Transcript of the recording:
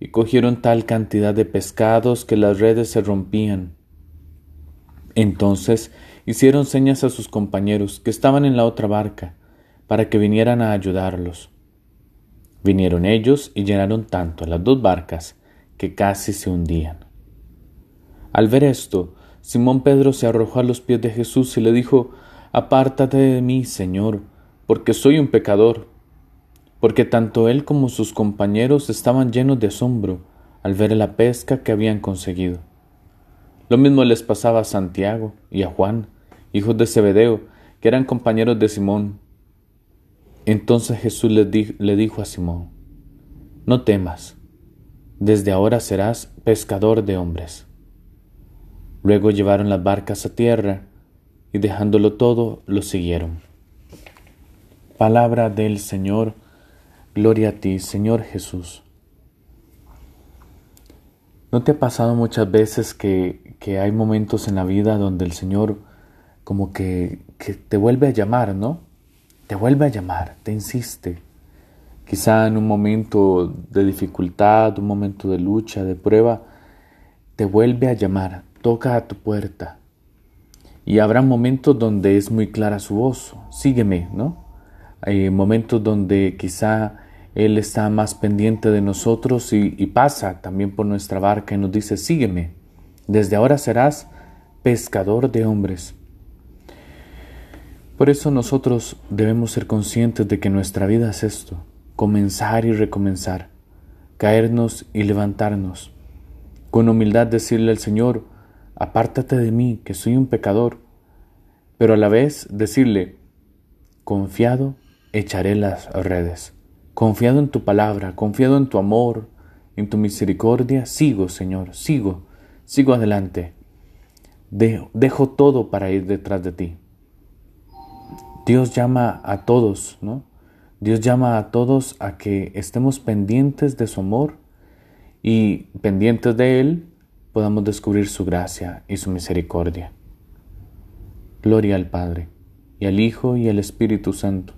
y cogieron tal cantidad de pescados que las redes se rompían. Entonces hicieron señas a sus compañeros que estaban en la otra barca, para que vinieran a ayudarlos. Vinieron ellos y llenaron tanto las dos barcas que casi se hundían. Al ver esto, Simón Pedro se arrojó a los pies de Jesús y le dijo, Apártate de mí, Señor, porque soy un pecador porque tanto él como sus compañeros estaban llenos de asombro al ver la pesca que habían conseguido. Lo mismo les pasaba a Santiago y a Juan, hijos de Zebedeo, que eran compañeros de Simón. Entonces Jesús le, le dijo a Simón, No temas, desde ahora serás pescador de hombres. Luego llevaron las barcas a tierra y dejándolo todo, lo siguieron. Palabra del Señor, Gloria a ti, Señor Jesús. ¿No te ha pasado muchas veces que, que hay momentos en la vida donde el Señor como que, que, te vuelve a llamar, ¿no? Te vuelve a llamar, te insiste. Quizá en un momento de dificultad, un momento de lucha, de prueba, te vuelve a llamar, toca a tu puerta. Y habrá momentos donde es muy clara su voz, sígueme, ¿no? Hay momentos donde quizá él está más pendiente de nosotros y, pasa también por nuestra barca y nos dice, sígueme, desde ahora serás pescador de hombres. Por eso nosotros debemos ser conscientes de que nuestra vida es esto, comenzar y recomenzar, caernos y levantarnos, con humildad decirle al Señor, apártate de mí, que soy un pecador, pero a la vez decirle, confiado, echaré las redes. Confiado en tu palabra, confiado en tu amor, en tu misericordia, sigo, Señor, sigo, sigo adelante. dejo todo para ir detrás de ti. Dios llama a todos, ¿no? Dios llama a todos a que estemos pendientes de su amor y pendientes de Él podamos descubrir su gracia y su misericordia. Gloria al Padre, y al Hijo, y al Espíritu Santo